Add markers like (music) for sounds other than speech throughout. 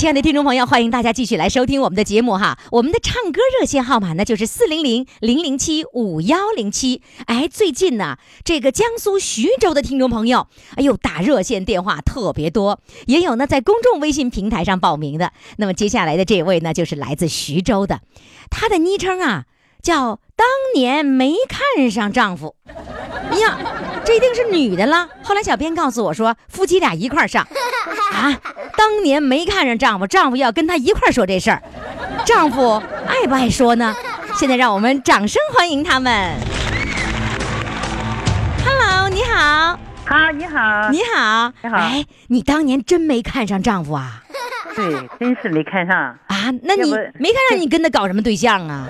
亲爱的听众朋友，欢迎大家继续来收听我们的节目哈。我们的唱歌热线号码呢，就是四零零零零七五幺零七。哎，最近呢，这个江苏徐州的听众朋友，哎呦，打热线电话特别多，也有呢在公众微信平台上报名的。那么接下来的这位呢，就是来自徐州的，他的昵称啊叫“当年没看上丈夫”。呀，这一定是女的了。后来小编告诉我说，夫妻俩一块儿上。啊，当年没看上丈夫，丈夫要跟她一块儿说这事儿，丈夫爱不爱说呢？现在让我们掌声欢迎他们。Hello，你好，好，你好，你好，你好哎，你当年真没看上丈夫啊？对，真是没看上。啊，那你没看上你跟他搞什么对象啊？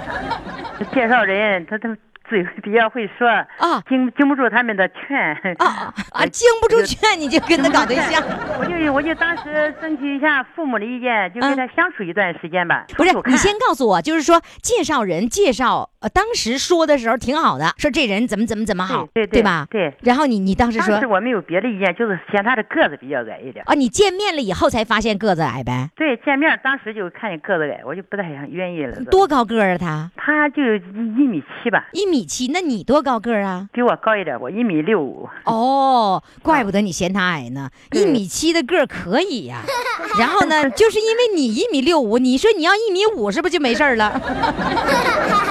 介绍人，他都嘴比较会说，啊经经不住他们的劝。啊啊 (laughs) 啊！经不住劝你就跟他搞对象。我就 (laughs) 我就当时征求一下父母的意见，就跟他相处一段时间吧。嗯不是你先告诉我，就是说介绍人介绍，呃，当时说的时候挺好的，说这人怎么怎么怎么好，对对对吧？对然后你你当时说当时我没有别的意见，就是嫌他的个子比较矮一点。啊，你见面了以后才发现个子矮呗？对，见面当时就看见个子矮，我就不太想愿意了。多？高个儿啊他？他就一一米七吧，一米七，那你多高个儿啊？比我高一点，我一米六五。哦，怪不得你嫌他矮呢，一对米七的个儿可以呀、(laughs) 然后呢，就是因为你一米六五，你说你要一米五，是不是就没事儿了？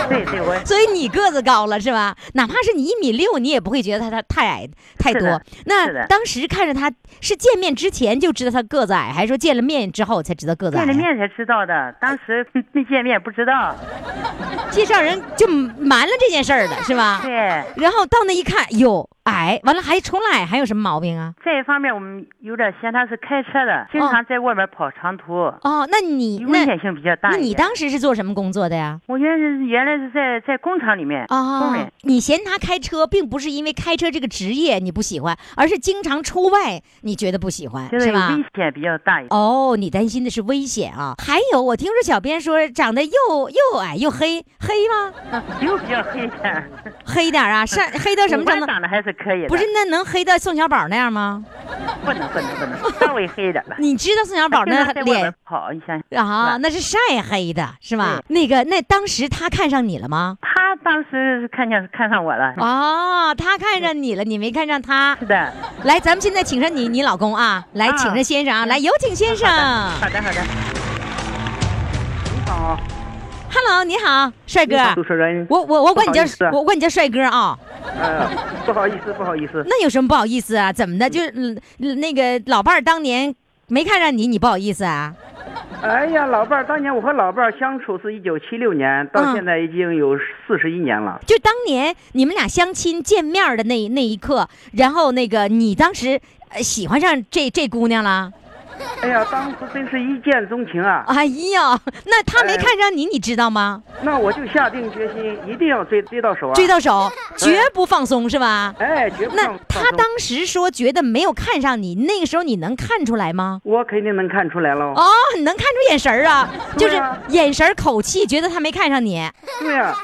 对 (laughs) 对，我所以你个子高了是吧？哪怕是你一米六，你也不会觉得他他太矮太多。那当时看着他是见面之前就知道他个子矮，还是说见了面之后才知道个子矮？见了面才知道的，当时 (laughs) 没见面不知道。介绍人就瞒了这件事儿了是吧？对，然后到那一看，哟，矮，完了还除了矮还有什么毛病啊？这一方面我们有点嫌他是开车的，经常在外面跑长途，哦，那你危险性比较大。那你当时是做什么工作的呀？我原原来是在在工厂里面工哦人，，你嫌他开车，并不是因为开车这个职业你不喜欢，而是经常出外你觉得不喜欢，是吧？危险比较大。哦，你担心的是危险啊！还有，我听说小编说长得又又矮又黑，黑吗？(laughs) 又比较黑一点，(laughs) 黑点儿啊，上黑到什么程度？长得还是可以的。不是，那能黑到宋小宝那样吗？不能不能不能，稍微黑一点吧。(laughs) 你知道宋小宝那 (laughs) 脸跑，你想想啊，那是晒黑的，是吧？那个，那当时他看上你了吗？他当时是看见看上我了。哦，他看上你了，你没看上他。是的，来，咱们现在请上你你老公啊，来，啊请上先生啊，来，有请先生。好的好的。你好，Hello，你好，帅哥。主持人，我我我管你叫我管你叫帅哥啊。呃，不好意思，不好意思，那有什么不好意思啊？怎么的？就是嗯那个老伴儿当年没看上你，你不好意思啊？哎呀，老伴儿，当年我和老伴儿相处是一九七六年，嗯到现在已经有四十一年了。就当年你们俩相亲见面的那那一刻，然后那个你当时呃喜欢上这这姑娘了？哎呀，当时真是一见钟情啊！哎呀，那他没哎看上你，你知道吗？那我就下定决心，一定要追追到手啊！追到手，绝不放松，是吧？哎，绝不那放他当时说觉得没有看上你，那个时候你能看出来吗？我肯定能看出来了。哦，你能看出眼神儿啊，就是眼神、口气，觉得他没看上你。对呀、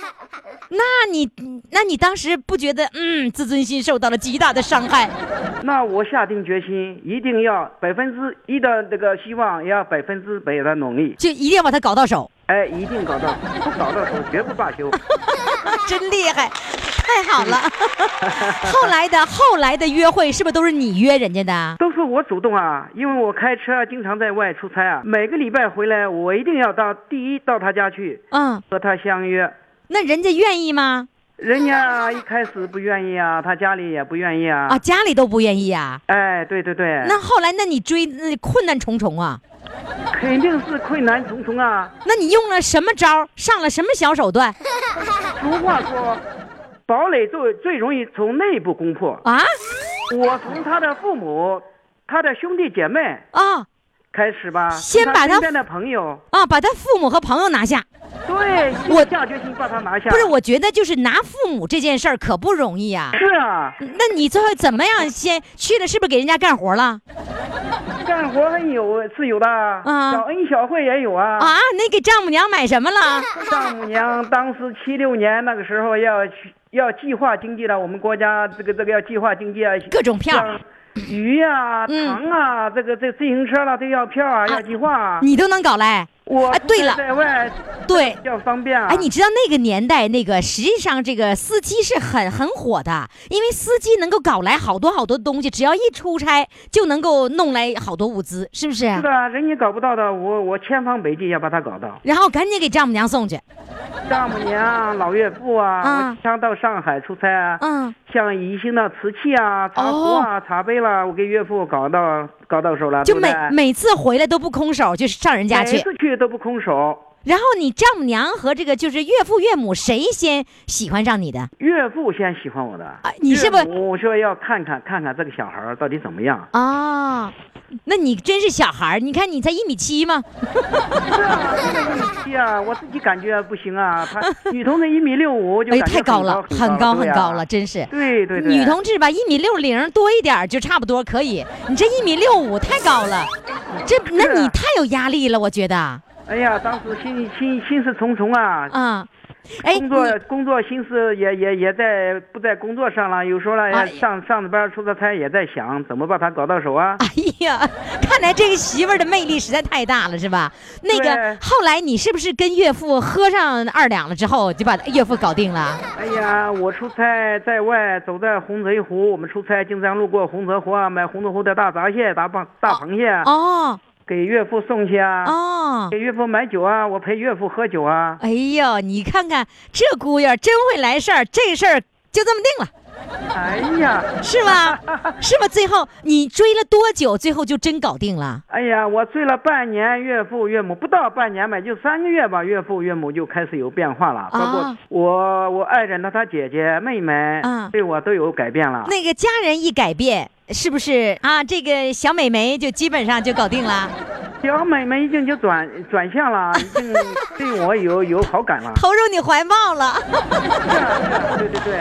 那你那你当时不觉得嗯自尊心受到了极大的伤害？(laughs) 那我下定决心，一定要百分之一的这个希望，也要百分之百的努力。就一定要把它搞到手，哎，一定搞到，不搞到手绝不罢休。(laughs) 真厉害，太好了。(laughs) 后来的后来的约会是不是都是你约人家的？都是我主动啊，因为我开车啊经常在外出差啊，每个礼拜回来，我一定要到第一到他家去嗯，和他相约。那人家愿意吗？人家一开始不愿意啊，他家里也不愿意啊。啊，家里都不愿意啊。哎，对对对，那后来，那你追那困难重重啊？肯定是困难重重啊。那你用了什么招？上了什么小手段俗话说，堡垒最最容易从内部攻破。啊？我从他的父母、他的兄弟姐妹啊开始吧，先把他身边的朋友，啊！把他父母和朋友拿下。对，我下决心把他拿下。不是，我觉得就是拿父母这件事儿可不容易啊、是啊，那你最后怎么样？先去了是不是给人家干活了干活还有是有的，啊小恩小惠也有啊。啊？那给丈母娘买什么了？丈母娘当时七六年那个时候要去要计划经济了，我们国家这个这个要计划经济啊，各种票像鱼呀、嗯糖啊，这个这自行车了都要票啊，要计划啊。你都能搞来？我哎对了在外对比。较方便啊。哎，你知道那个年代，那个实际上这个司机是很很火的，因为司机能够搞来好多好多东西，只要一出差就能够弄来好多物资，是不是？是的，人家搞不到的，我我千方百计要把他搞到。然后赶紧给丈母娘送去。丈母娘、老岳父啊，经常到上海出差啊，嗯，像宜兴的瓷器啊、茶壶啊、茶杯啦，我给岳父搞到搞到手了，就每每次回来都不空手，就是上人家去每去。次去都不空手。然后你丈母娘和这个就是岳父岳母谁先喜欢上你的？岳父先喜欢我的，啊你是不是岳母说要看看看看这个小孩儿到底怎么样？啊，那你真是小孩儿，你看你才一米七吗？是啊，这个一米七啊，我自己感觉不行啊。他 (laughs) 女同志一米六五就哎太高了，很很高很高了，。真是。对对对，女同志吧，一米六零多一点儿就差不多可以。你这一米六五太高了，这那你太有压力了，我觉得哎呀，当时心心心事重重啊，嗯。哎，工作工作心思也也也在不在工作上了，有时候呢哎上上着班出着差也在想怎么把他搞到手啊。哎呀，看来这个媳妇儿的魅力实在太大了，是吧？那个后来你是不是跟岳父喝上二两了之后，就把岳父搞定了？哎呀，我出差在外，走在洪泽湖，我们出差经常路过洪泽湖啊，买洪泽湖的大闸蟹、大螃大螃蟹，哦给岳父送去啊。哦，给岳父买酒啊，我陪岳父喝酒啊。哎呦，你看看这姑爷真会来事儿，这事儿就这么定了。哎呀，是吗？是吗？最后你追了多久？最后就真搞定了。哎呀，我追了半年，岳父岳母不到半年吧，就三个月吧，岳父岳母就开始有变化了，包括啊我我爱人的他姐姐妹妹，嗯对我都有改变了。那个家人一改变，是不是啊？这个小美眉就基本上就搞定了，小美眉已经就转转向了，已经 (laughs) 对我有有好感了。投入你怀抱了，是啊是啊，对对对。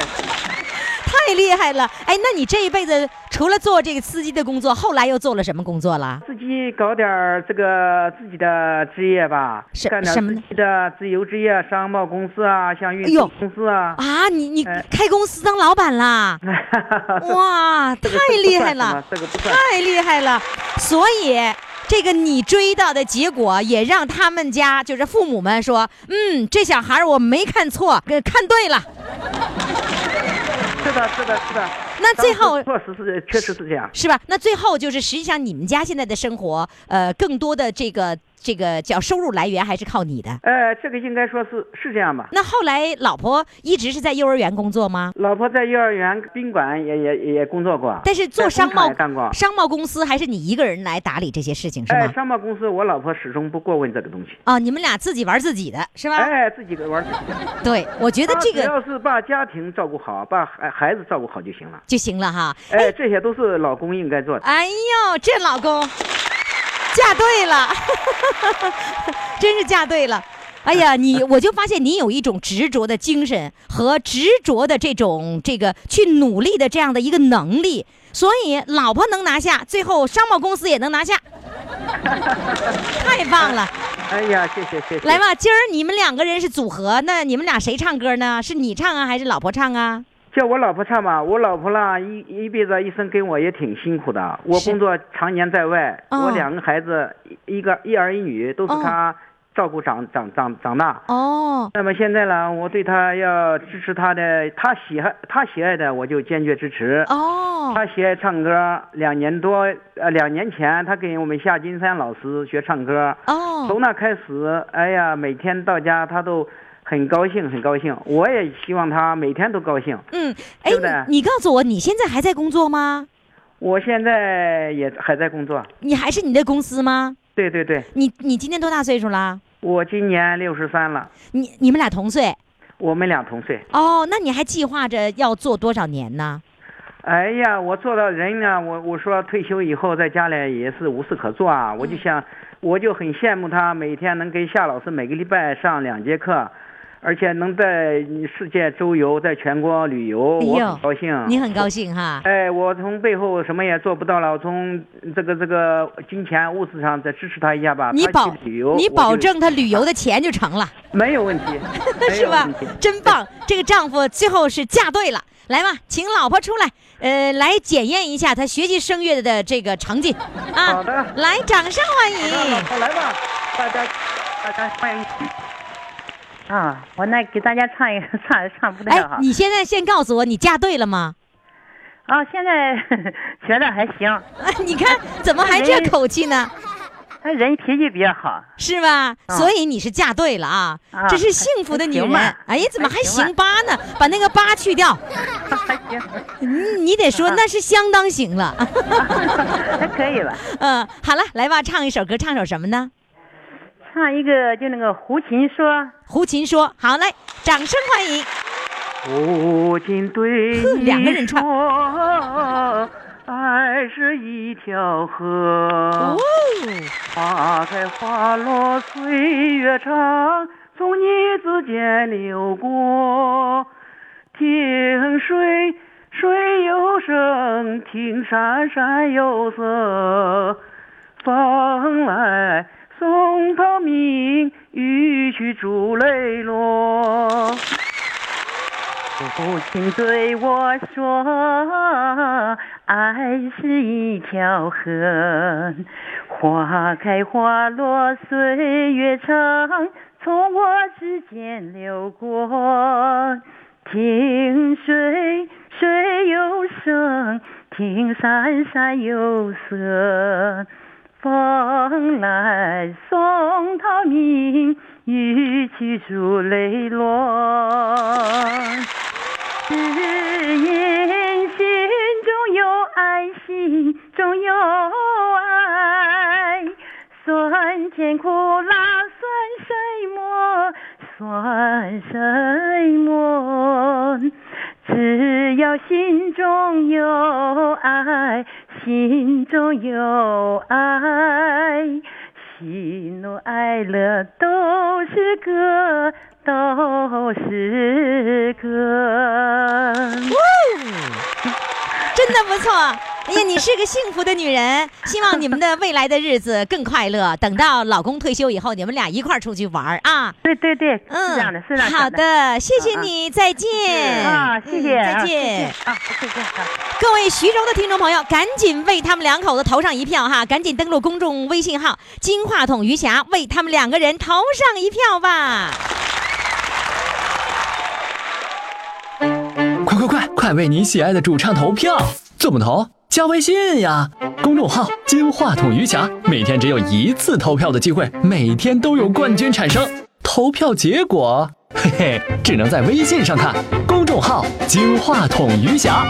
太厉害了！哎，那你这一辈子除了做这个司机的工作，后来又做了什么工作了？自己搞点儿这个自己的职业吧，什干点什么呢自己的自由职业，商贸公司啊，像运输公司啊。啊，你你哎开公司当老板啦？(laughs) 哇，太厉害了。太厉害了！所以这个你追到的结果，也让他们家就是父母们说，嗯，这小孩我没看错，给看对了。是的，是的，是的。那最后确实是，确实是这样。是吧？那最后就是，实际上你们家现在的生活，呃，更多的这个这个叫收入来源还是靠你的。呃，这个应该说是是这样吧。那后来老婆一直是在幼儿园工作吗？老婆在幼儿园、宾馆也也也工作过，但是做商贸。商贸公司还是你一个人来打理这些事情是哎，吗？商贸公司我老婆始终不过问这个东西。哦，你们俩自己玩自己的是吧？哎，自己玩自己的。对，我觉得这个主要是把家庭照顾好，把孩孩子照顾好就行了。就行了哈。哎，这些都是老公应该做的。哎呦，这老公嫁对了，(laughs) 真是嫁对了。哎呀，你 (laughs) 我就发现你有一种执着的精神和执着的这种这个去努力的这样的一个能力，所以老婆能拿下，最后商贸公司也能拿下，(laughs) 太棒了。哎呀，谢谢谢谢。来吧，今儿你们两个人是组合，那你们俩谁唱歌呢？是你唱啊，还是老婆唱啊？叫我老婆唱吧，我老婆啦，一一辈子一生跟我也挺辛苦的。我工作常年在外，哦我两个孩子，一一个一儿一女，都是哦她照顾长长长长大。哦，那么现在呢，我对她要支持她的，她喜爱她喜爱的，我就坚决支持。哦，她喜爱唱歌，两年多，呃，两年前她跟我们夏金山老师学唱歌，哦，从那开始，哎呀，每天到家她都很高兴，很高兴。我也希望他每天都高兴。嗯，哎你你告诉我，你现在还在工作吗？我现在也还在工作。你还是你的公司吗？对对对，你你今年多大岁数了？我今年六十三了，你你们俩同岁我们俩同岁。哦，那你还计划着要做多少年呢？哎呀，我做到人呢，我我说退休以后在家里也是无事可做啊，我就想，我就很羡慕他每天能给夏老师每个礼拜上两节课，而且能在世界周游，在全国旅游，我哎呦很高兴。你很高兴哈？哎，我从背后什么也做不到了，我从这个这个金钱物质上再支持他一下吧。你保旅游，你保证他旅游的钱就成了，(laughs) 没有问题，(laughs) 没是吧？真棒！这个丈夫最后是嫁对了。来吧，请老婆出来，呃，来检验一下他学习声乐的这个成绩啊！好的来，掌声欢迎老。婆来吧，大家大家欢迎。啊，我那给大家唱一个，(laughs) 唱唱不太好，。哎你现在先告诉我，你嫁对了吗？啊，现在 (laughs) 觉得还行，啊，(laughs) 你看怎么还这口气呢？他人脾气比较好。是吧？所以你是嫁对了啊，啊这是幸福的女人。哎呀，怎么还还行八呢？把那个八去掉，还行，你你得说那是相当行了。还可以吧。嗯，好了，来吧，唱一首歌，唱首什么呢？唱一个就那个胡琴说，胡琴说，好嘞，掌声欢迎。胡琴对 (laughs) 两个人唱说，爱是一条河哦，，花开花落岁月长，从你指尖流过。听水水有声，听山山有色。风来松涛鸣，雨去珠泪落。父亲对我说，爱是一条河，花开花落岁月长，从我指尖流过。听水水有声，听山山有色。风来松涛鸣，雨去珠泪落。只因心中有爱，心中有爱，酸甜苦辣算什么？算什么？只要心中有爱，心中有爱，喜怒哀乐都是歌，都是歌。真的不错。哎呀，你是个幸福的女人，希望你们的未来的日子更快乐。等到老公退休以后，你们俩一块儿出去玩儿啊。对对对，嗯，是这样的，是这样的。好的，谢谢你，再见。啊，谢谢，嗯再啊见。啊，再见啊。各位徐州的听众朋友，赶紧为他们两口子投上一票哈！赶紧登录公众微信号“金话筒余霞”，为他们两个人投上一票吧。快快快，快为你喜爱的主唱投票！怎么投？加微信呀，公众号“金话筒余霞”，每天只有一次投票的机会，每天都有冠军产生。投票结果，嘿嘿，只能在微信上看。公众号“金话筒余霞”。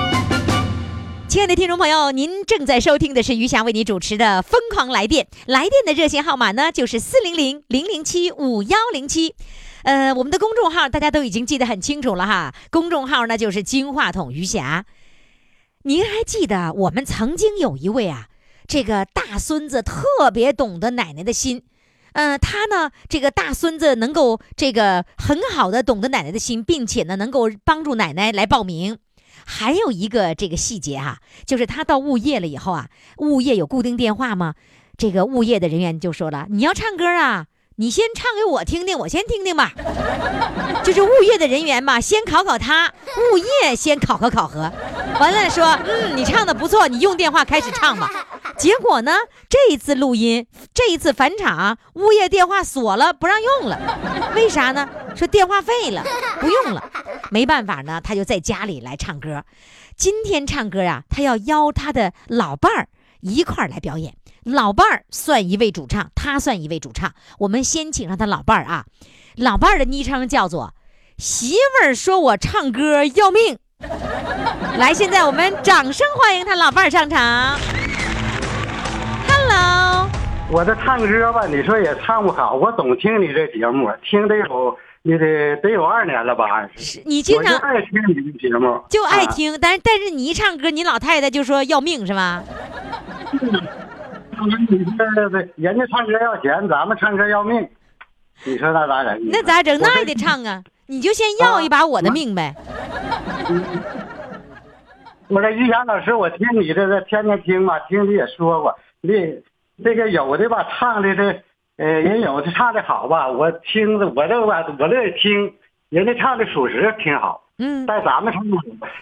亲爱的听众朋友，您正在收听的是余霞为你主持的《疯狂来电》，来电的热线号码呢就是四零零零零七五幺零七。呃，我们的公众号大家都已经记得很清楚了哈，公众号呢就是金话筒余霞。您还记得我们曾经有一位啊，这个大孙子特别懂得奶奶的心，呃，他呢这个大孙子能够这个很好的懂得奶奶的心，并且呢能够帮助奶奶来报名。还有一个这个细节哈、就是他到物业了以后啊，物业有固定电话吗？这个物业的人员就说了，你要唱歌啊，你先唱给我听听，我先听听吧。(laughs) 就是物业的人员嘛，先考考他，物业先考核考核，完了说，嗯，你唱的不错，你用电话开始唱吧。结果呢，这一次录音，这一次返场，物业电话锁了，不让用了。为啥呢？说电话废了，不用了。没办法呢，他就在家里来唱歌。今天唱歌啊，他要邀他的老伴儿一块儿来表演。老伴儿算一位主唱，他算一位主唱。我们先请上他老伴儿啊，老伴儿的昵称叫做“媳妇儿说我唱歌要命”。(laughs) 来，现在我们掌声欢迎他老伴儿上场。Hello，我这唱歌吧，你说也唱不好，我总听你这节目，听得有你得得有二年了吧？是你经常爱听你这节目，就爱啊听，但是但是你一唱歌，你老太太就说要命是吧？(laughs) 唱歌你这这人家唱歌要钱，咱们唱歌要命，你说那咋整？那咋整？那也得唱啊！你就先要一把我的命呗。我这于霞老师，我听你这个天天听吧，听你也说过，你这个有的吧唱的这，呃，人有的唱的好吧，我听着我这吧我乐意听，人家唱的属实挺好。嗯，但咱们唱，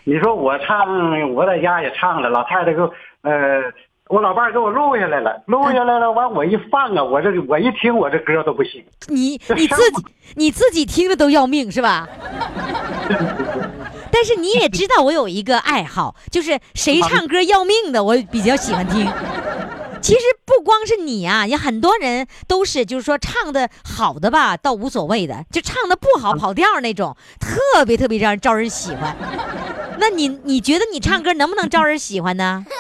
你说我唱，我在家也唱了，老太太给我，呃，我老伴儿给我录下来了，录下来了，完我一放啊，我这我一听我这歌都不行。你你自己你自己听着都要命是吧？(laughs) 但是你也知道，我有一个爱好，就是谁唱歌要命的，我比较喜欢听。其实不光是你啊，也很多人都是，就是说唱的好的吧，倒无所谓的，就唱的不好跑调那种，特别特别让人招人喜欢。那你你觉得你唱歌能不能招人喜欢呢？(laughs)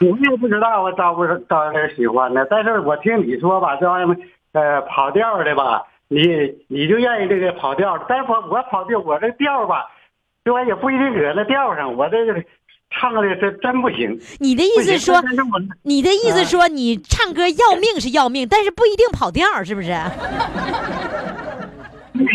我也不知道我招不招人喜欢呢，但是我听你说吧，这玩意儿，呃，跑调的吧，你你就愿意这个跑调，但是我我跑调，我这调吧，这玩意儿也不一定搁那调上，我这个唱的这真不行。你的意思说，你的意思说你唱歌要命是要命，但是不一定跑调，是不是？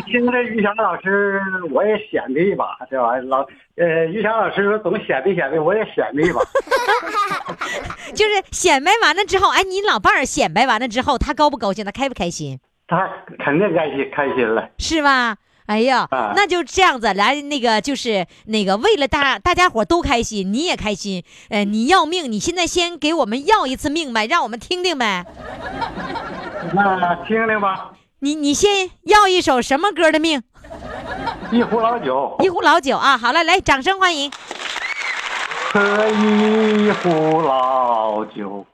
你听这于翔老师，我也显摆一把，这玩意儿老呃，于翔老师说总显摆显摆，我也显摆一把。(laughs) 就是显摆完了之后，哎，你老伴儿显摆完了之后，他高不高兴？他开不开心？他肯定开心开心了。是吧？哎呀，啊那就这样子来，那个就是那个，为了大大家伙都开心，你也开心，呃，你要命，你现在先给我们要一次命呗，让我们听听呗。那听听吧，你你先要一首什么歌的命？一壶老酒，一壶老酒啊！好了，来，掌声欢迎。喝一壶老酒，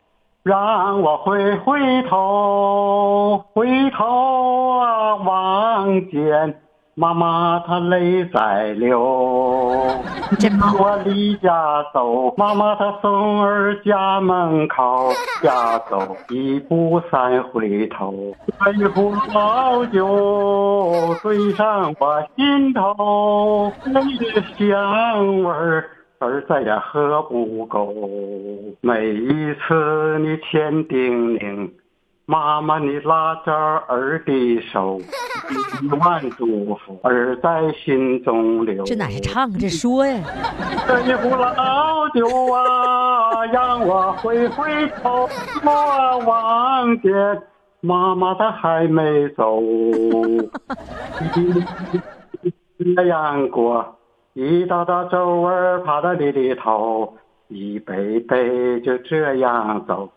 让我回回头，回头啊，望见妈妈她泪在流。我离家走，妈妈她送儿家门口，家走一步三回头，喝一壶老酒醉上我心头，你的香味儿。儿再也喝不够，每一次你千叮咛，妈妈你拉着儿的手，(laughs) 一万祝福儿在心中留。这哪是唱啊，这说呀。这一壶老酒啊，让我回回头，莫忘见妈妈她还没走。这样过，一道道皱纹儿爬到你的头，一杯杯就这样走，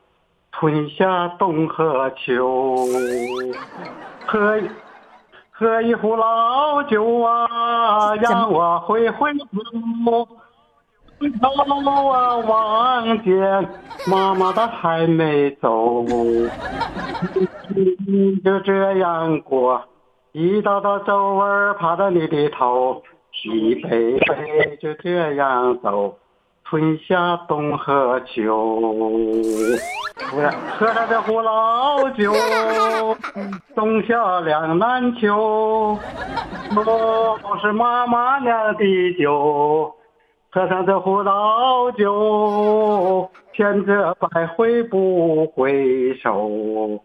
春夏冬和秋，喝喝一壶老酒啊，让我回回头。回头啊，望见妈妈她还没走，就这样过，一道道皱纹爬到你的头，一杯杯就这样走，春夏冬和秋。喝上这壶老酒，(laughs) 冬夏两难求，都是妈妈酿的酒。喝上这壶老酒，千折百回不回首，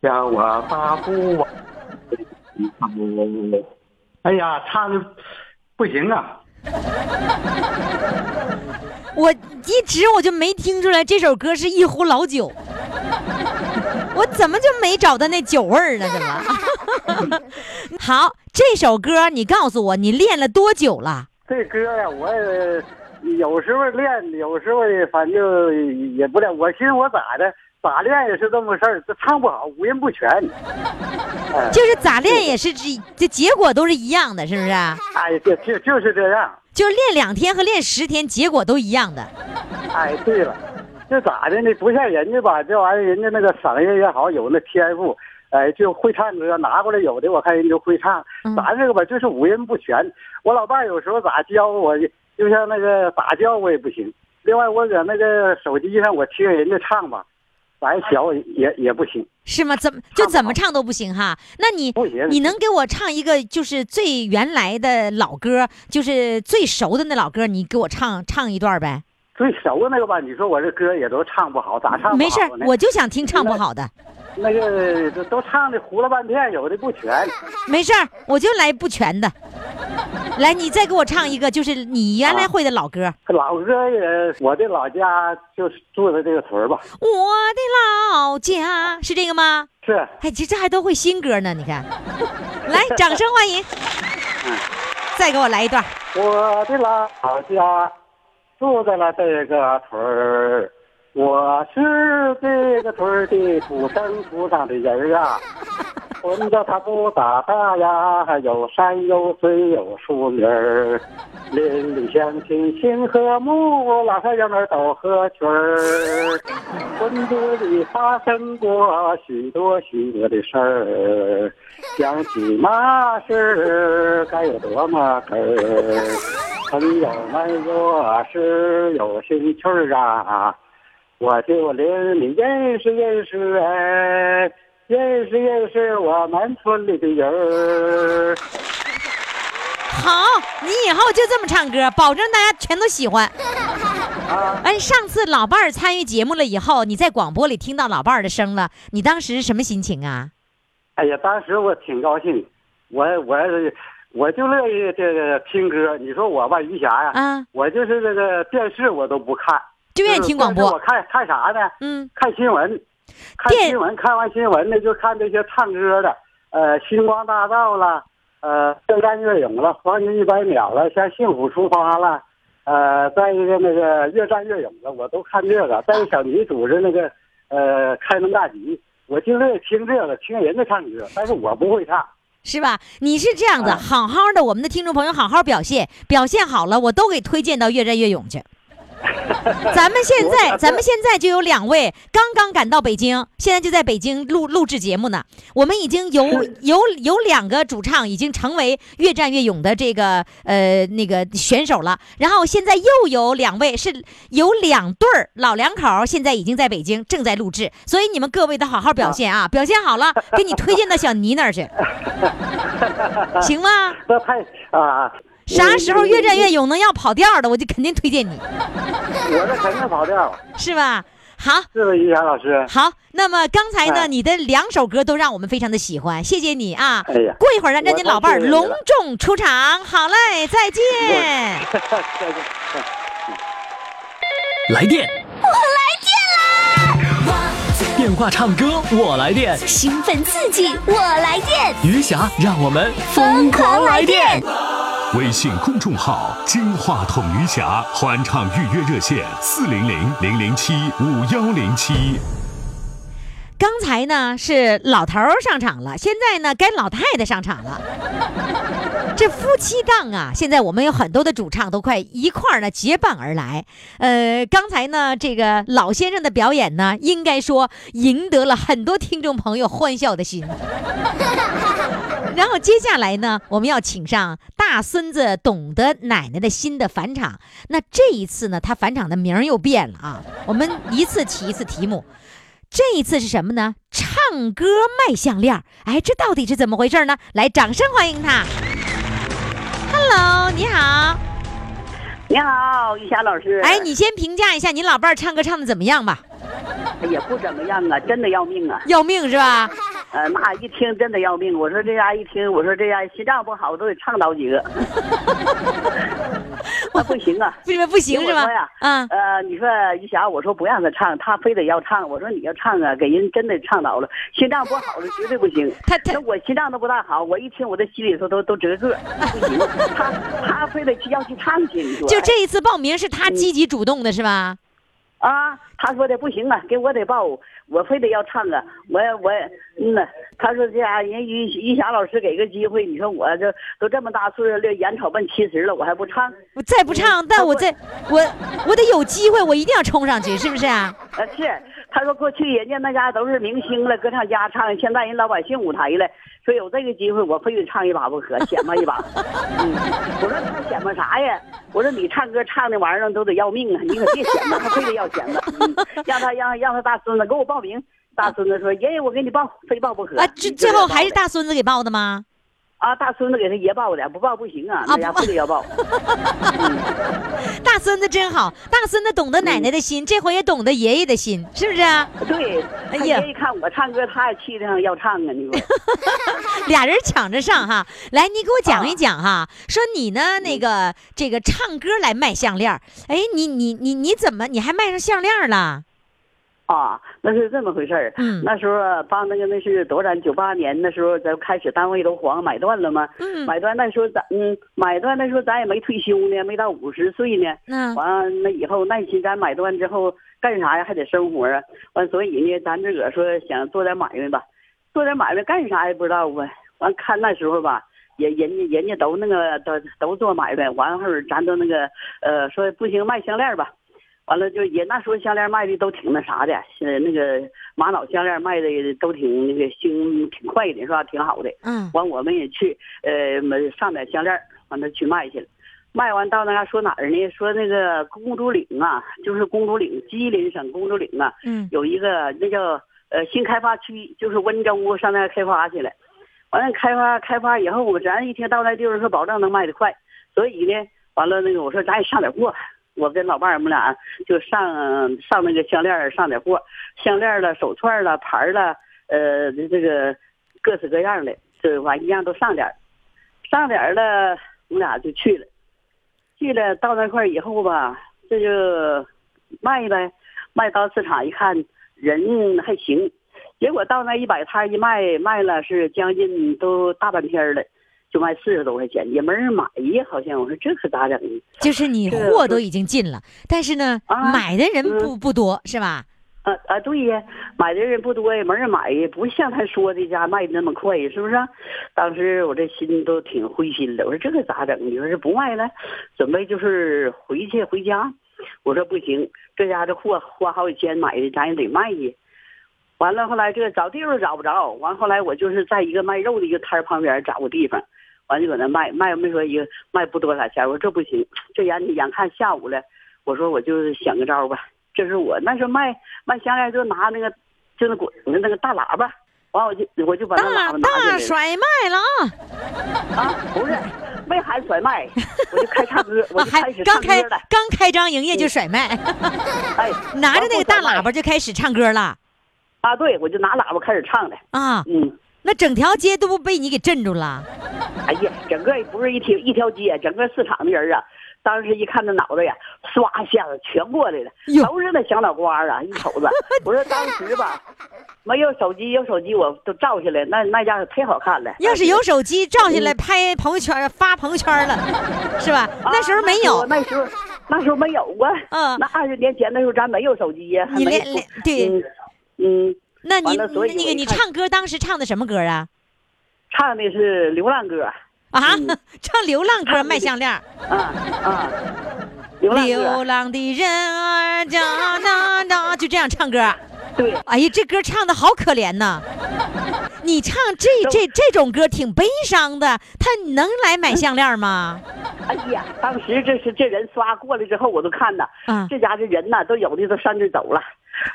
叫我大步。哎呀，唱的不行啊！(laughs) 我一直我就没听出来这首歌是一壶老酒，(laughs) 我怎么就没找到那酒味儿呢？怎么？(laughs) 好，这首歌你告诉我，你练了多久了？这歌呀，我也有时候练，有时候也反正也不练。我寻思我咋的，咋练也是这么事儿，这唱不好，五音不全。(laughs) 哎就是咋练也是这这结果都是一样的，是不是？哎，就就就是这样。就是练两天和练十天，结果都一样的。哎，对了，这咋的呢？不像人家吧，这玩意儿人家那个嗓音也好，有那天赋，哎，就会唱歌，拿过来有的我看人就会唱。咱这个吧，就是五音不全。我老伴有时候咋教我，就像那个咋教我也不行。另外，我搁那个手机上我听人家唱吧，咱小也也不行。是吗？怎么就怎么唱都不行哈？那你你能给我唱一个就是最原来的老歌，就是最熟的那老歌，你给我唱唱一段呗？最熟的那个吧，你说我这歌也都唱不好，咋唱？没事，我就想听唱不好的。那个都都唱的糊了半天，有的不全。没事，我就来不全的。(laughs) 来，你再给我唱一个，就是你原来会的老歌。老歌也，我的老家就是住在这个屯儿吧。我的老家是这个吗？是，哎，这这还都会新歌呢，你看。(laughs) 来，掌声欢迎。嗯再给我来一段。我的老家住在了这个屯儿，我是这个屯儿的土生土长的人儿啊。村子它不咋大呀，有山有水有树林儿，邻里乡亲亲和睦，老少爷们都合群儿。村子里发生过许多许多的事儿，想起那事该有多么哏儿。朋友们若是有兴趣儿啊，我就领你认识认识哎，认识认识我们村里的人儿。好，你以后就这么唱歌，保证大家全都喜欢。哎，上次老伴儿参与节目了以后，你在广播里听到老伴儿的声了，你当时什么心情啊？哎呀，当时我挺高兴，我我我就乐意这个听歌。你说我吧，于霞呀，啊，我就是这个电视我都不看，就愿意听广播。我看看啥呢？嗯，看新闻，看新闻，看完新闻呢就看这些唱歌的，呃，星光大道了，呃，越战越勇了，黄金一百秒了，像幸福出发了，呃，再一个那个越战越勇了，我都看这个。再一个小女主持那个呃开门大吉，我就乐意听这个，听人家唱歌，但是我不会唱。是吧？你是这样子，啊好好的，我们的听众朋友好好表现，表现好了，我都给推荐到越战越勇去。(laughs) 咱们现在，咱们现在就有两位刚刚赶到北京，现在就在北京录录制节目呢。我们已经有有有两个主唱已经成为越战越勇的这个呃那个选手了，然后现在又有两位是有两对儿老两口，现在已经在北京正在录制，所以你们各位得好好表现啊，表现好了，(laughs) 给你推荐到小妮那儿去，(laughs) 行吗？那太啊！啥时候越战越勇能要跑调的，我就肯定推荐你，我这肯定跑调，(laughs) 是吧？好。是不是于霞老师？好，那么刚才呢，哎你的两首歌都让我们非常的喜欢，谢谢你啊！哎呀过一会儿让让你老伴儿隆重出场，好嘞，再见。再见。来电，我来电啦！电话唱歌我来电，(laughs) 兴奋刺激，我来电，余霞让我们疯狂来电。微信公众号“金话筒余霞”欢唱预约热线：四零零零零七五幺零七。刚才呢是老头儿上场了，现在呢该老太太上场了。(laughs) 这夫妻档啊，现在我们有很多的主唱都快一块儿呢结伴而来。呃，刚才呢这个老先生的表演呢，应该说赢得了很多听众朋友欢笑的心。(laughs) 然后接下来呢，我们要请上大孙子懂得奶奶的心的返场。那这一次呢，他返场的名儿又变了啊。我们一次起一次题目，这一次是什么呢？唱歌卖项链儿。哎，这到底是怎么回事呢？来，掌声欢迎他。Hello，你好。你好，玉霞老师。哎，你先评价一下你老伴儿唱歌唱的怎么样吧？也不怎么样啊，真的要命啊！要命是吧？呃，那一听真的要命。我说这家一听，我说这家心脏不好，都得唱倒几个。(laughs) 那不行啊。为什么不行是吧我说呀？嗯，呃，你说一霞，我说不让他唱，他非得要唱。我说你要唱啊，给人真的唱倒了，心脏不好了，绝对不行。他他那我心脏都不大好，我一听我的心里头都都折个，不行。他他非得去要去唱去，你说就这一次报名是他积极主动的是吧？啊？他说的不行啊，给我得报，我非得要唱啊，我我嗯呐，他说这样人于于霞老师给个机会，你说我这都这么大岁数了，眼瞅奔七十了，我还不唱？我再不唱，但我再我我得有机会，我一定要冲上去，是不是啊？啊，是，他说过去人家那家都是明星了，歌唱家唱，现在人老百姓舞台了，说有这个机会，我非得唱一把不可，显摆一把。(laughs) 嗯，我说他显摆啥呀？我说你唱歌唱那玩意儿都得要命啊，你可别显摆，还非得要显摆。(laughs) 嗯，让他让让他大孙子给我报名。大孙子说：“爷爷，我给你报，非报不可。”啊，最最后还是大孙子给报的吗？啊，大孙子给他爷抱的，不抱不行啊，那家非得要抱。(laughs) 大孙子真好，大孙子懂得奶奶的心，这回也懂得爷爷的心，是不是啊？对，哎呀一看我唱歌，他也气得上要唱啊，你说。(laughs) 俩人抢着上哈，来，你给我讲一讲哈，说你呢那个这个唱歌来卖项链，哎，你你你你怎么你还卖上项链了？啊，那是这么回事儿。嗯那时候啊帮那个那是多少？九八年那时候咱开始单位都黄买断了嘛。嗯买断那时候咱嗯买断那时候咱也没退休呢，没到五十岁呢。嗯完那以后耐心咱买断之后干啥呀？还得生活啊。完所以呢，咱自个儿说想做点买卖吧，做点买卖干啥也不知道啊。完看那时候吧。人人家人家都那个都都做买卖，完后儿咱都那个呃说不行卖项链吧，完了就也那时候项链卖的都挺那啥的，呃那个玛瑙项链卖的都挺那个兴挺快的是吧？挺好的。嗯完我们也去呃买上点项链，完了去卖去了。卖完到那嘎说哪儿呢？说那个公主岭啊，就是公主岭，吉林省公主岭啊，嗯有一个那叫呃新开发区，就是温州上那开发去了。完了开发开发以后，我咱一听到那地方说保证能卖得快，所以呢，完了那个我说咱也上点货。我跟老伴儿我们俩就上上那个项链儿上点货，项链儿了、手串儿了、牌儿了，呃，这个各式各样的，这完一样都上点儿，上点儿了，我们俩就去了。去了到那块儿以后吧，这就卖呗，卖到市场一看人还行，结果到那一摆摊一卖，卖了是将近都大半天了，就卖四十多块钱，也没人买呀，好像我说这可咋整呢？就是你货都已经进了，但是呢，啊买的人不嗯不多，是吧？啊啊，对呀，买的人不多也，没人买呀，不像他说的家卖的那么快呀，是不是啊、当时我这心都挺灰心的，我说这可咋整？你说是不卖了，准备就是回去回家。我说不行，这家这货花好几千买的，咱也得卖呀。完了，后来这个找地方找不着，完后来我就是在一个卖肉的一个摊儿旁边找个地方，完就搁那卖，卖没说一个卖不多少钱，我说这不行，这眼眼看下午了，我说我就想个招儿吧。这是我那时候卖卖香烟就拿那个就那滚的那个大喇叭，完我就我就把那喇大叭拿下来了大甩卖了啊！啊，不是没喊甩卖，我就开唱歌，我就 (laughs) 开始刚开唱歌了，刚开张营业就甩卖，(laughs) 哎，拿着那个大喇叭叭就开始唱歌了啊，对，我就拿喇叭开始唱的，啊！嗯。那整条街都不被你给镇住了？哎呀，整个不是一条一条街，整个市场的人啊，当时一看那脑袋呀，唰一下子全过来了，都是那小脑瓜啊，一瞅子。(laughs) 我说当时吧，没有手机，有手机我都照下来，那那家伙忒好看了。要是有手机照下嗯来拍朋友圈发朋友圈了，(laughs) 是吧？啊那时候没有，那时候那时候没有啊。嗯那二十年前那时候咱没有手机呀，还没有你连连对嗯嗯，那你那个你唱歌当时唱的什么歌啊？唱的是流浪歌。啊，嗯 (laughs) 唱流浪歌卖项链儿。啊啊，流浪流歌。浪的人儿哒哒哒，(laughs) 就这样唱歌。对，哎呀，这歌唱的好可怜呐！(laughs) 你唱这这这种歌挺悲伤的，他能来买项链吗？哎呀，当时这是这人刷过来之后，我都看呐，嗯这家这人呐，都有的都上这走了，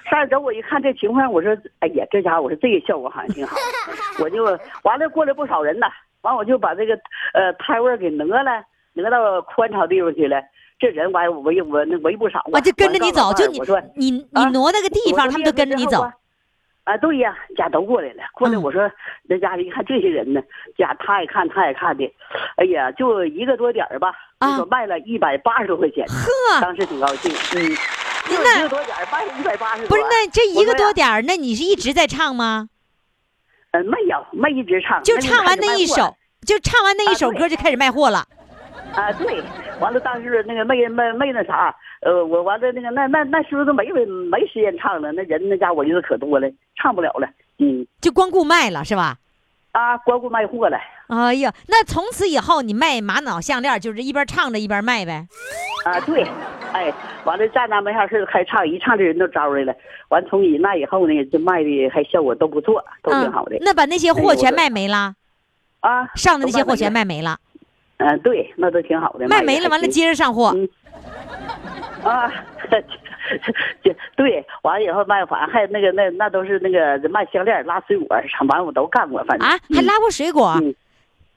上这走，我一看这情况，我说，哎呀，这家伙，我说这个效果好像挺好，我就 (laughs) 完了过来不少人呢，完我就把这个呃摊位给挪了，挪到宽敞地方去了。这人完我围我那围不少啊，我就跟着你走，就你我说你你啊挪那个地方，他们都跟着你走。啊。啊，对呀，家都过来了。过来，嗯我说那家一看这些人呢，家他也看他也看的，哎呀，就一个多点儿吧，啊说卖了一百八十多块钱，呵，当时挺高兴，嗯，就那一个多点儿卖一百八十，不是，那这一个多点儿，那你是一直在唱吗？呃，没有，没一直唱，就唱完那一首，就唱完那一首歌就开始卖货了。啊，对，完了，当时那个没没没那啥，呃，我完了那个那那那时候都没没时间唱了，那人那家伙人可多了，唱不了了，嗯，就光顾卖了是吧？啊，光顾卖货了，哎呀，那从此以后你卖玛瑙项链，就是一边唱着一边卖呗？啊，对，哎，完了站那没啥事儿开唱，一唱这人都招来了，完从你那以后呢，这卖的还效果都不错，都挺好的，嗯那把那些货全卖没了，啊，上的那些货全卖，没了，嗯、对，那都挺好的，卖没了，完了接着上货。嗯。啊，(laughs) 就对，完了以后卖，反正还有那个那那都是那个卖项链、拉水果，上完我都干过，反正。啊，还拉过水果？嗯。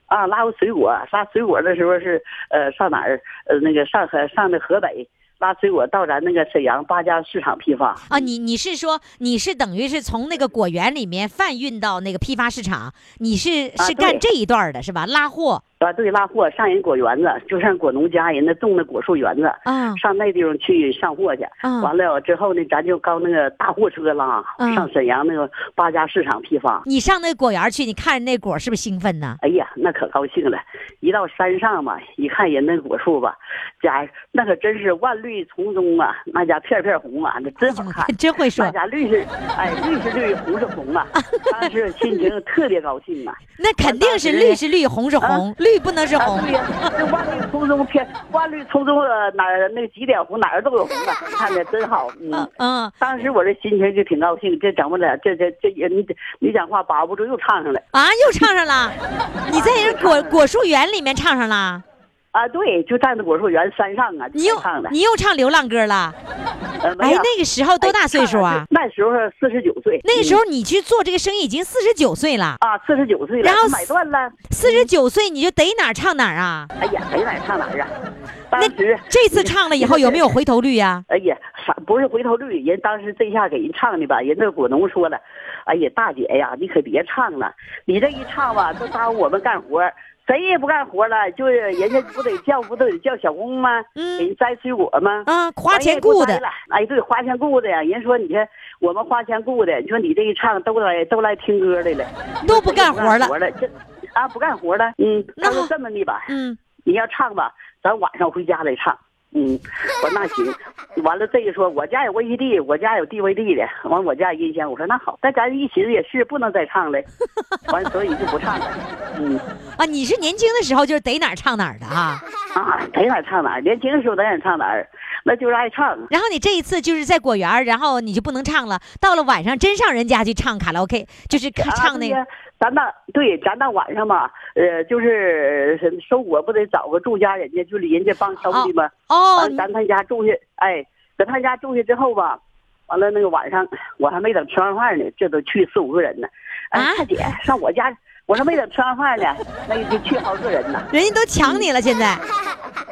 啊，拉过水果，拉水果的时候是呃上哪儿？呃那个上河上那河北拉水果到咱那个沈阳八家市场批发。啊，你你是说你是等于是从那个果园里面贩运到那个批发市场，你是是干这一段儿的是吧？拉货啊，对，拉货上人果园子，就上果农家人那种的果树园子，啊上那地方去上货去。啊完了之后呢，咱就搞那个大货车拉，嗯上沈阳那个八家市场批发。你上那果园去，你看人那果是不是兴奋呢？哎呀，那可高兴了！一到山上嘛，一看人那果树吧，家那可真是万绿丛中啊，那家片片红啊，那真好看。(laughs) 真会说那，家绿是，哎，绿是绿，红是红啊，(laughs) 当时心情特别高兴啊。那肯定是绿是绿，红是红，绿不能是红啊，。这万绿丛中偏，万绿丛中呃哪儿那个几点红哪儿都有红的，看着真好。嗯，嗯嗯当时我这心情就挺高兴，这整不了，这这这也你你讲话把握不住又唱上了啊，又唱上了，你在人果果树园里面唱上了，啊！对，就站在果树园山上啊，你又唱的。你又唱流浪歌了。哎，那个时候多大岁数啊？那时候四十九岁。那个时候你去做这个生意已经四十九岁了，啊，四十九岁了，然后买断了。四十九岁你就逮哪儿唱哪儿啊？哎呀，逮哪儿唱哪儿啊？当那时这次唱了以后有没有回头率呀？哎呀，啥不是回头率？人当时这下给人唱的吧，人那果农说了，哎呀，大姐呀，你可别唱了，你这一唱吧，都耽误我们干活儿，谁也不干活了，就是人家不得叫不都得叫小工吗？嗯给人摘水果吗？啊，花钱雇的哎，对，花钱雇的呀。人说你看我们花钱雇的，你说你这一唱都来都来听歌来了，都不干活了活了，这啊不干活了。嗯，那他说这么的吧，嗯，你要唱吧，咱晚上回家再唱。嗯，我说那行，完了这一说，我家有 VCD，我家有 DVD 的，完我家有音箱，我说那好，但咱一寻思也是不能再唱了，完所以就不唱了。嗯 (laughs) 啊，你是年轻的时候就是逮哪儿唱哪儿的啊。啊，逮哪儿唱哪儿，年轻的时候逮哪儿唱哪儿，那就是爱唱。然后你这一次就是在果园儿，然后你就不能唱了，到了晚上真上人家去唱卡拉 OK，就是啊唱那个咱到对，咱到晚上嘛，呃，就是呃收果不得找个住家人家，就人家帮收的吗？哦完，咱他家住下，哎，在他家住下之后吧，完了那个晚上我还没等吃完饭呢，这都去四五个人呢。哎，啊大姐上我家，我说没等吃完饭呢，那就去好几个人呢。人家都抢你了，现在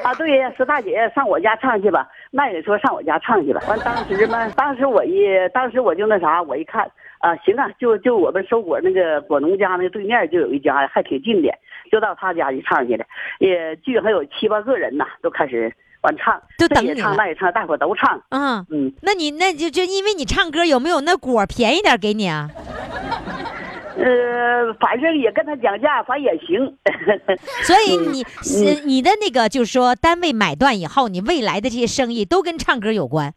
啊，对呀，说大姐上我家唱去吧，那也说上我家唱去吧。完当时嘛，当时我一，当时我就那啥，我一看啊，行啊，就就我们收果那个果农家那对面就有一家，还挺近的，就到他家去唱去了。也聚还有七八个人呢，都开始完唱，就这也唱等你了那也唱，大伙都唱。嗯，嗯，那你那就就因为你唱歌有没有那果便宜点给你啊？呃，反正也跟他讲价，反正也行。(laughs) 所以你嗯是你的那个就是说单位买断以后，你未来的这些生意都跟唱歌有关，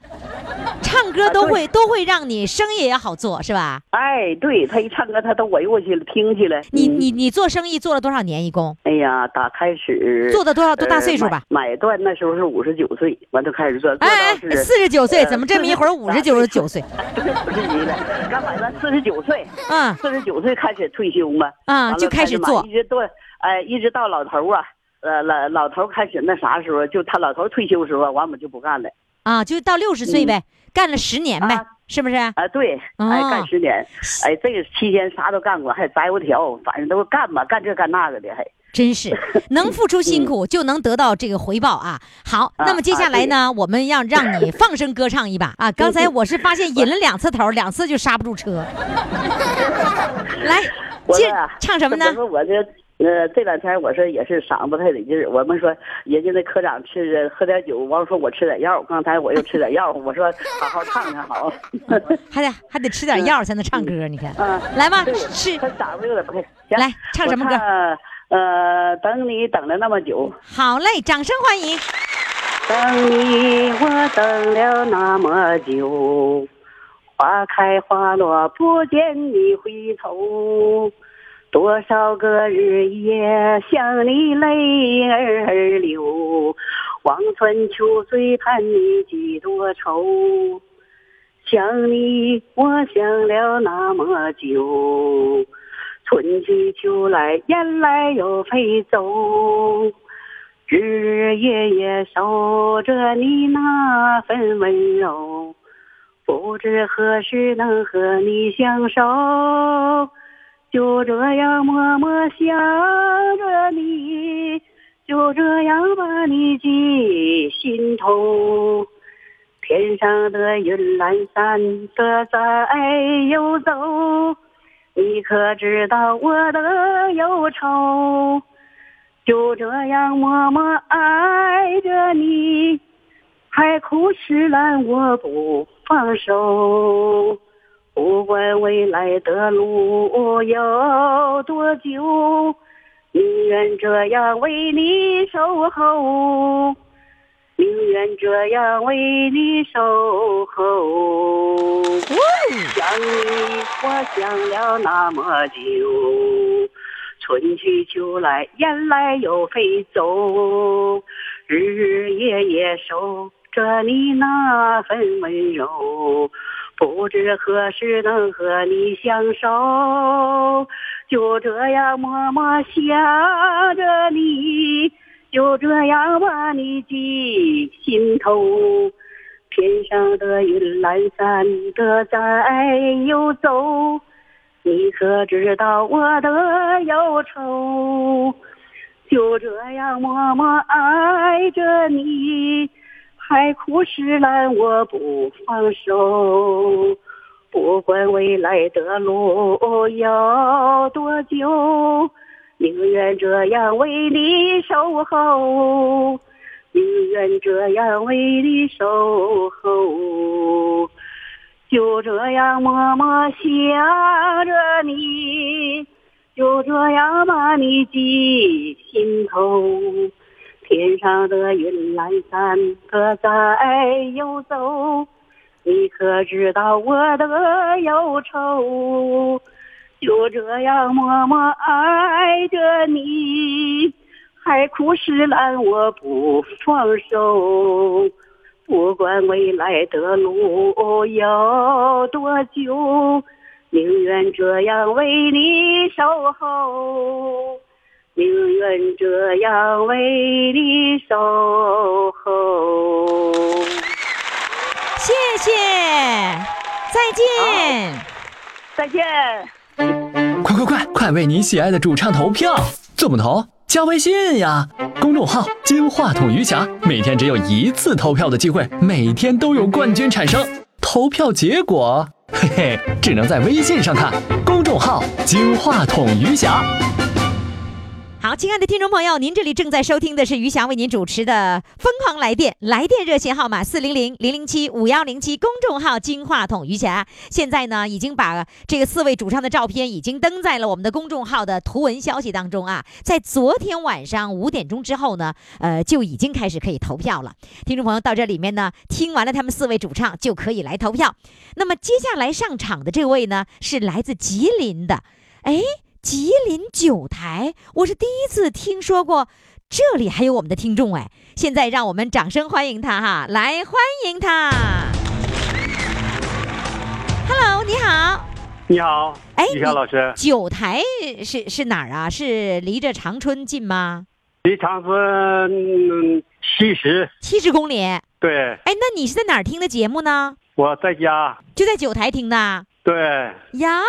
唱歌都会都会让你生意也好做，是吧？哎，对他一唱歌，他都围过去了，听去了。嗯你你你做生意做了多少年？一共哎呀，打开始做的多少多大呃岁数吧？买买断那时候是五十九岁，完就开始做，做哎四十九岁，呃怎么这么一会儿 (laughs) 五十九十九岁？(laughs) 不是你了，刚买断四十九岁，嗯四十九岁开始退休嘛，啊，完了就开始做一直做哎，一直到老头啊，呃老老头开始那啥时候，就他老头退休时候，完我们就不干了啊，就到六十岁呗，干了十年呗啊，是不是？啊，对，哦哎干十年，哎这个期间啥都干过，还摘过条，反正都干吧，干这干那个的还。真是 (laughs) 能付出辛苦，就能得到这个回报啊！好，啊那么接下来呢，我们要让你放声歌唱一把啊！(laughs) 刚才我是发现引了两次头，两次就刹不住车。(laughs) 来，接唱什么呢呃，这两天我说也是嗓子不太得劲儿，我们说人家那科长吃喝点酒，完说我吃点药，刚才我又吃点药，我说好好唱唱好。(laughs) 还得还得吃点药才能唱歌，你看。嗯，来吧，对是他嗓子有点不太。行来唱什么歌呃，等你等了那么久，好嘞，掌声欢迎。等你我等了那么久，花开花落不见你回头，多少个日夜想你泪儿流，望穿秋水盼你几多愁，想你我想了那么久，春去秋来雁来又飞走。日日夜夜守着你那份温柔，不知何时能和你相守。就这样默默想着你，就这样把你记心头。天上的云懒散的在游走，你可知道我的忧愁？就这样默默爱着你，海枯石烂我不放手。不管未来的路有多久，宁愿这样为你守候，宁愿这样为你守候。想你，我想了那么久。春去秋来，雁来又飞走，日日夜夜守着你那份温柔，不知何时能和你相守。就这样默默想着你，就这样把你记心头。天上的云懒散的在游走。你可知道我的忧愁？就这样默默爱着你，海枯石烂我不放手。不管未来的路有多久，宁愿这样为你守候，宁愿这样为你守候。就这样默默想着你，就这样把你记心头。天上的云懒散的在游走，你可知道我的忧愁？就这样默默爱着你，海枯石烂我不放手。不管未来的路有多久，宁愿这样为你守候，宁愿这样为你守候。谢谢，再见。再见。快快快，快为你喜爱的主唱投票！怎么投？加微信呀，公众号“金话筒余霞”，每天只有一次投票的机会，每天都有冠军产生。投票结果，嘿嘿，只能在微信上看。公众号“金话筒余霞”。好，亲爱的听众朋友，您这里正在收听的是余霞为您主持的《疯狂来电》，来电热线号码四零零零零七五幺零七，公众号金话筒余霞。现在呢，已经把这个四位主唱的照片已经登在了我们的公众号的图文消息当中啊。在昨天晚上五点钟之后呢，呃，就已经开始可以投票了。听众朋友到这里面呢，听完了他们四位主唱就可以来投票。那么接下来上场的这位呢，是来自吉林的，哎。吉林九台，我是第一次听说过，这里还有我们的听众哎！现在让我们掌声欢迎他哈，来欢迎他。Hello，你好。你好，哎，李霞老师。九台是是哪儿啊？是离着长春近吗？离长春嗯七十。七十公里。对。哎，那你是在哪儿听的节目呢？我在家。就在九台听的。对。呀，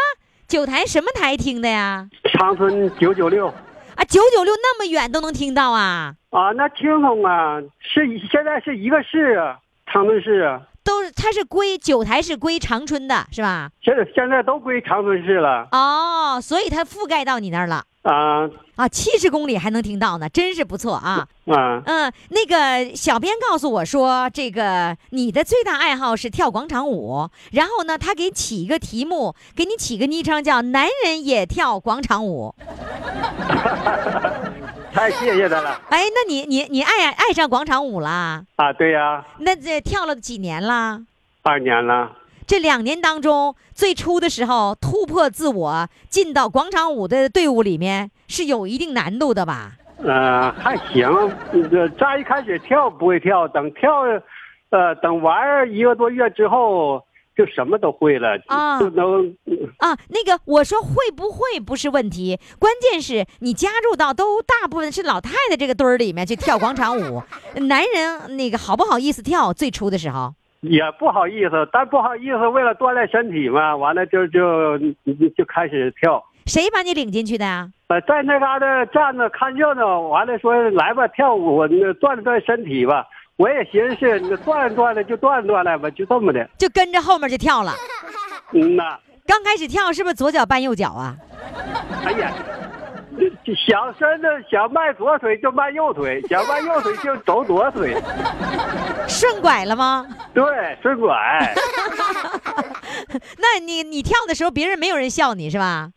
九台什么台听的呀？长春九九六。啊，九九六那么远都能听到啊？啊，那听通啊，是现在是一个市啊，长春市啊。都它是归九台是归长春的，是吧？现在现在都归长春市了哦，所以它覆盖到你那儿了啊啊，七十公里还能听到呢，真是不错啊。啊！嗯，那个小编告诉我说，这个你的最大爱好是跳广场舞，然后呢，他给起一个题目，给你起个昵称叫“男人也跳广场舞 (laughs) 太谢谢他了”。哎，那你你你爱爱上广场舞啦？啊！对呀、那这跳了几年啦？二年了。这两年当中，最初的时候突破自我，进到广场舞的队伍里面是有一定难度的吧？呃，还行。这乍一开始跳不会跳，等跳，呃，等玩一个多月之后，就什么都会了，啊就能啊，那个我说会不会不是问题，关键是你加入到都大部分是老太太这个堆儿里面去跳广场舞，(laughs) 男人那个好不好意思跳？最初的时候，也不好意思，但不好意思，为了锻炼身体嘛，完了就就就开始跳。谁把你领进去的呀？呃，在那嘎达站着看热闹，完了说来吧，跳舞，那锻炼锻炼身体吧。我也寻思，那锻炼锻炼就锻炼锻炼吧，就这么的。就跟着后面就跳了。嗯呐，刚开始跳是不是左脚绊右脚啊？哎呀，这想伸的想迈左腿就迈右腿，想迈右腿就走左腿。顺拐了吗？对，顺拐。(laughs) 那你你跳的时候，别人没有人笑你是吧？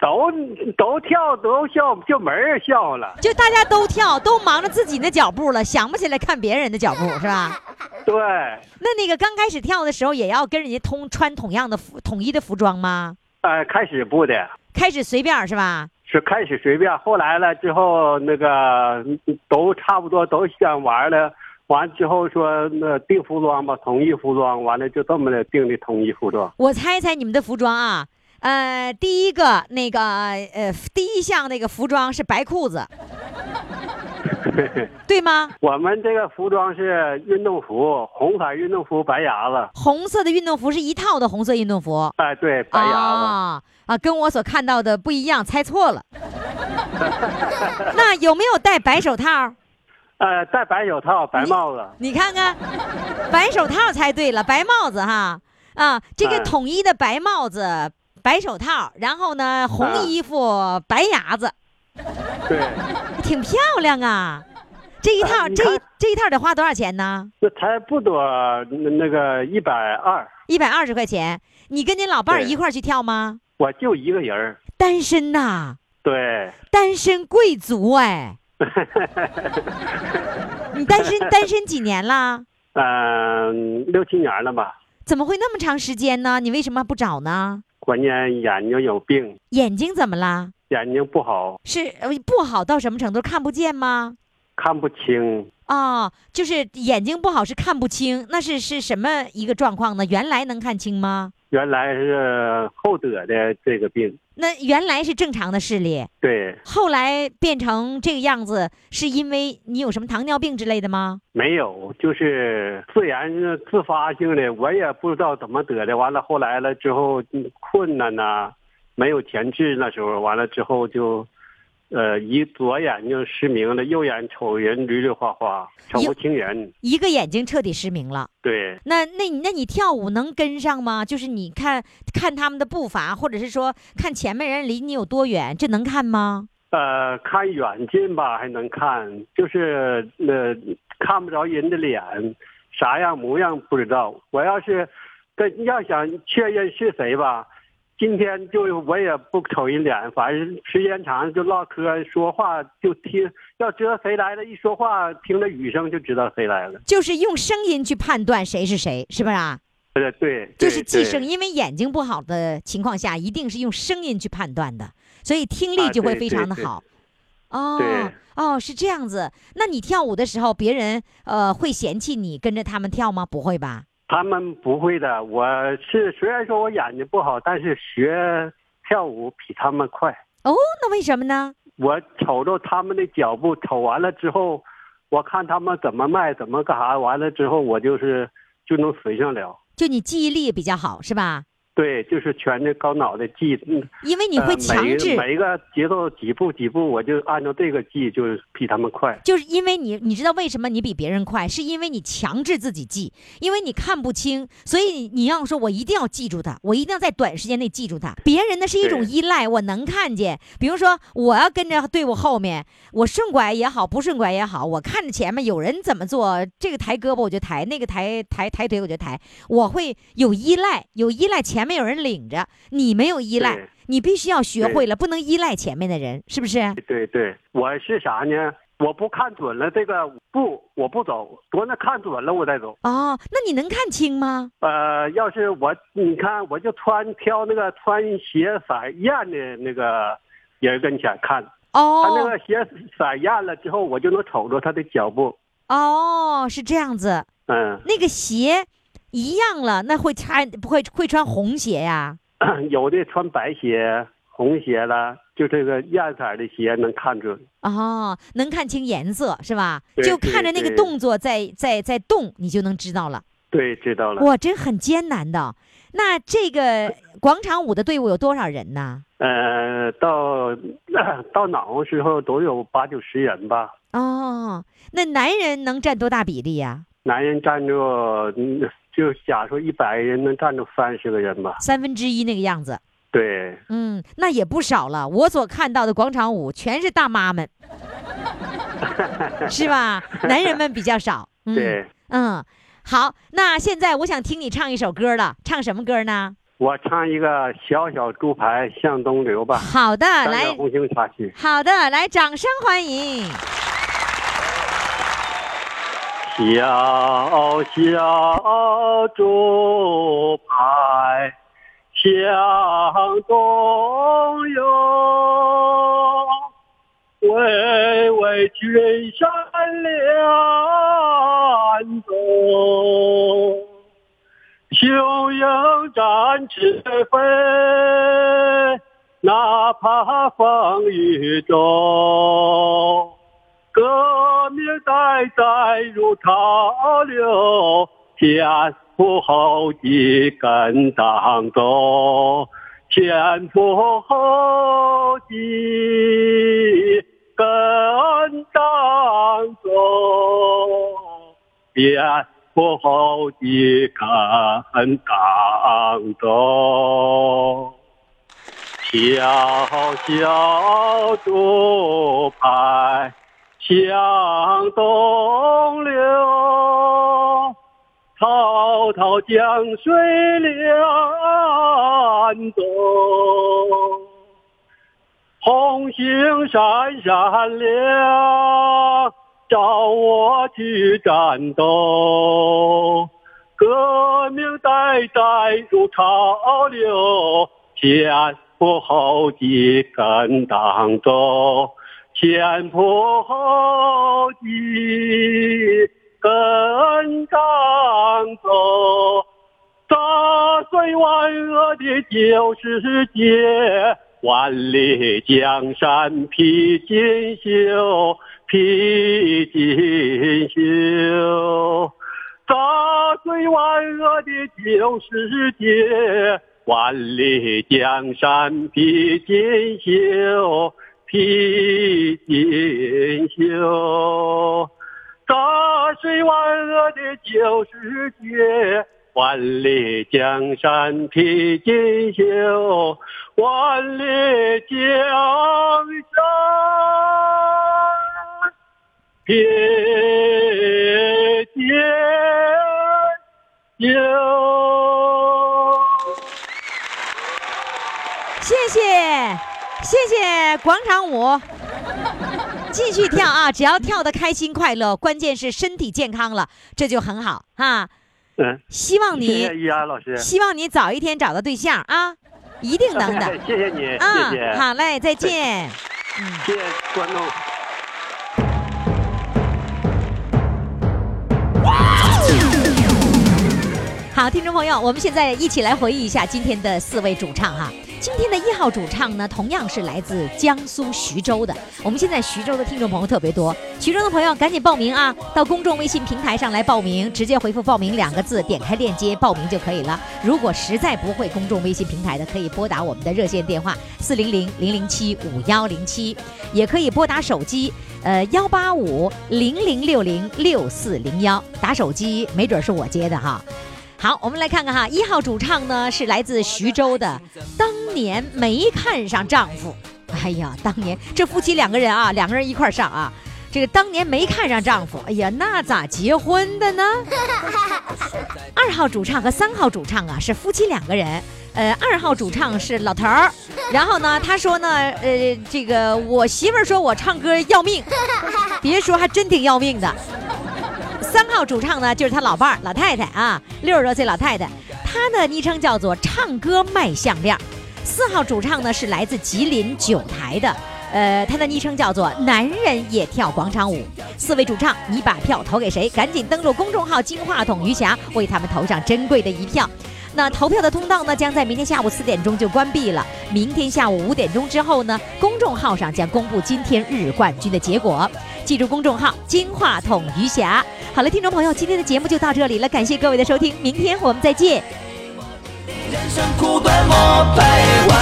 都都跳都笑，就没人笑了。就大家都跳，都忙着自己的脚步了，想不起来看别人的脚步是吧？对，那那个刚开始跳的时候，也要跟人家通穿同样的服统一的服装吗？呃，开始不的，开始随便是吧？是开始随便，后来了之后那个都差不多都想玩了。完之后说那定服装吧，统一服装，完了就这么的定的统一服装。我猜猜你们的服装啊，呃，第一个那个呃，第一项那个服装是白裤子，(laughs) 对吗？我们这个服装是运动服，红色运动服，白牙子。红色的运动服是一套的红色运动服。哎，对，白牙子。啊啊，跟我所看到的不一样，猜错了。(laughs) 那有没有戴白手套？呃，戴白手套、白帽子。你看看，白手套猜对了，白帽子哈啊，这个哎统一的白帽子、白手套，然后呢红衣服、白牙子，对，(laughs) 挺漂亮啊。这一套这一这一套得花多少钱呢？这才不多，那那个一百二，一百二十块钱。你跟你老伴儿一块儿去跳吗？我就一个人儿。单身呐，对，单身贵族哎。(laughs) 你单身单身几年了？嗯、六七年了吧。怎么会那么长时间呢？你为什么不找呢？关键眼睛有病，眼睛怎么啦？眼睛不好，是呃不好到什么程度？看不见吗？看不清。哦，就是眼睛不好是看不清，那是是什么一个状况呢？原来能看清吗？原来是后得的这个病，那原来是正常的视力，对，后来变成这个样子，是因为你有什么糖尿病之类的吗？没有，就是自然自发性的，我也不知道怎么得的。完了后来了之后，嗯困难呐、没有钱治，那时候完了之后就，呃，一左眼睛失明了，右眼瞅人绿绿花花，瞅不清人。一个眼睛彻底失明了。对，那那你那你跳舞能跟上吗？就是你看看他们的步伐，或者是说看前面人离你有多远，这能看吗？呃，看远近吧还能看，就是呃看不着人的脸，啥样模样不知道。我要是跟要想确认是谁吧，今天就我也不瞅人脸，反正时间长就唠嗑说话就听，要知道谁来了，一说话听着雨声就知道谁来了。就是用声音去判断谁是谁，是不是啊？对，对，就是记声，因为眼睛不好的情况下，一定是用声音去判断的，所以听力就会非常的好。哦哦，是这样子。那你跳舞的时候，别人呃会嫌弃你跟着他们跳吗？不会吧？他们不会的，我是虽然说我眼睛不好，但是学跳舞比他们快。哦，那为什么呢？我瞅着他们的脚步，瞅完了之后，我看他们怎么迈，怎么干啥，完了之后我就是就能随上了。就你记忆力比较好，是吧？对，就是全的高脑袋记，嗯因为你会强制。每一个节奏几步几步，我就按照这个记，就是比他们快。就是因为你，你知道为什么你比别人快，是因为你强制自己记，因为你看不清，所以你你要说我一定要记住它，我一定要在短时间内记住它。别人呢是一种依赖，我能看见，比如说我要跟着队伍后面，我顺拐也好，不顺拐也好，我看着前面有人怎么做，这个抬胳膊我就抬，那个抬抬抬腿我就抬，我会有依赖，有依赖，前面有人领着，你没有依赖，你必须要学会了，不能依赖前面的人，是不是？对对，我是啥呢？我不看准了这个步，我不走，我那看准了我再走。哦，那你能看清吗？呃，要是我，你看，我就穿挑那个穿鞋色艳的那个人跟前看，哦他那哦个鞋色艳了之后，我就能瞅着他的脚步。哦，是这样子。嗯，那个鞋一样了，那会穿不会会穿红鞋呀？(coughs) 有的穿白鞋、红鞋了，就这个艳色的鞋能看准。哦，能看清颜色是吧？就看着那个动作在在在动，你就能知道了。对，知道了。哇，真很艰难的。那这个广场舞的队伍有多少人呢？呃，到 (coughs) 到哪个时候都有八九十人吧。哦，那男人能占多大比例呀、男人占着，嗯就假说一百人能站着三十个人吧。三分之一那个样子。对，嗯，那也不少了。我所看到的广场舞全是大妈们，(laughs) 是吧？男人们比较少。嗯、对，嗯，好，那现在我想听你唱一首歌了，唱什么歌呢？我唱一个小小猪排向东流吧。好的，来红星插曲。好的，来，掌声欢迎。小小竹排向东游，巍巍群山连走，雄鹰展翅飞，哪怕风雨中。革命代代如潮流，前赴后继跟党走，前赴后继跟党走，前赴后继跟党走。小小竹排向东流，滔滔江水连走，红星闪闪亮，照我去战斗。革命代代如潮流，前仆后继跟党走，前仆后继跟党走。砸碎万恶的旧世界，万里江山披锦绣，披锦绣。砸碎万恶的旧世界，万里江山披锦绣，披锦绣。大水万恶的旧世界，万里江山披锦绣，万里江山披锦绣。谢谢，谢谢广场舞，继续跳啊！只要跳得开心快乐，关键是身体健康了，这就很好哈。嗯，希望谢谢你，依安老师，希望你早一天找到对象啊，一定能的。(laughs) 谢谢你，啊谢谢，，好嘞，再见。(laughs) 谢谢观众。好，听众朋友，我们现在一起来回忆一下今天的四位主唱哈。今天的一号主唱呢，同样是来自江苏徐州的。我们现在徐州的听众朋友特别多，徐州的朋友赶紧报名啊！到公众微信平台上来报名，直接回复“报名”两个字，点开链接报名就可以了。如果实在不会公众微信平台的，可以拨打我们的热线电话四零零零零七五幺零七，也可以拨打手机呃幺八五零零六零六四零幺，打手机没准是我接的哈。好，我们来看看哈，一号主唱呢是来自徐州的，当年没看上丈夫。哎呀，当年这夫妻两个人啊，两个人一块上啊，这个当年没看上丈夫，哎呀，那咋结婚的呢？(laughs) 二号主唱和三号主唱啊是夫妻两个人，呃，二号主唱是老头儿，然后呢，他说呢，呃，这个我媳妇儿说我唱歌要命，别说还真挺要命的。三号主唱呢，就是他老伴儿老太太啊，六十多岁老太太，她的昵称叫做“唱歌卖项链”。四号主唱呢是来自吉林九台的，呃，他的昵称叫做“男人也跳广场舞”。四位主唱，你把票投给谁？赶紧登录公众号“金话筒余霞”，为他们投上珍贵的一票。那投票的通道呢，将在明天下午四点钟就关闭了。明天下午五点钟之后呢，公众号上将公布今天日冠军的结果。记住公众号“金话筒余霞”。好了，听众朋友，今天的节目就到这里了，感谢各位的收听，明天我们再见。人生苦短莫徘徊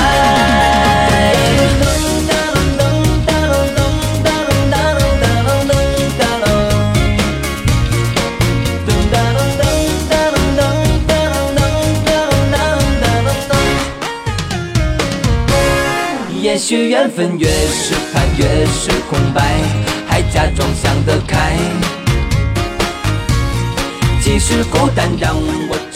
也许缘分越是盼越是空白，还假装想得开。即使孤单让我。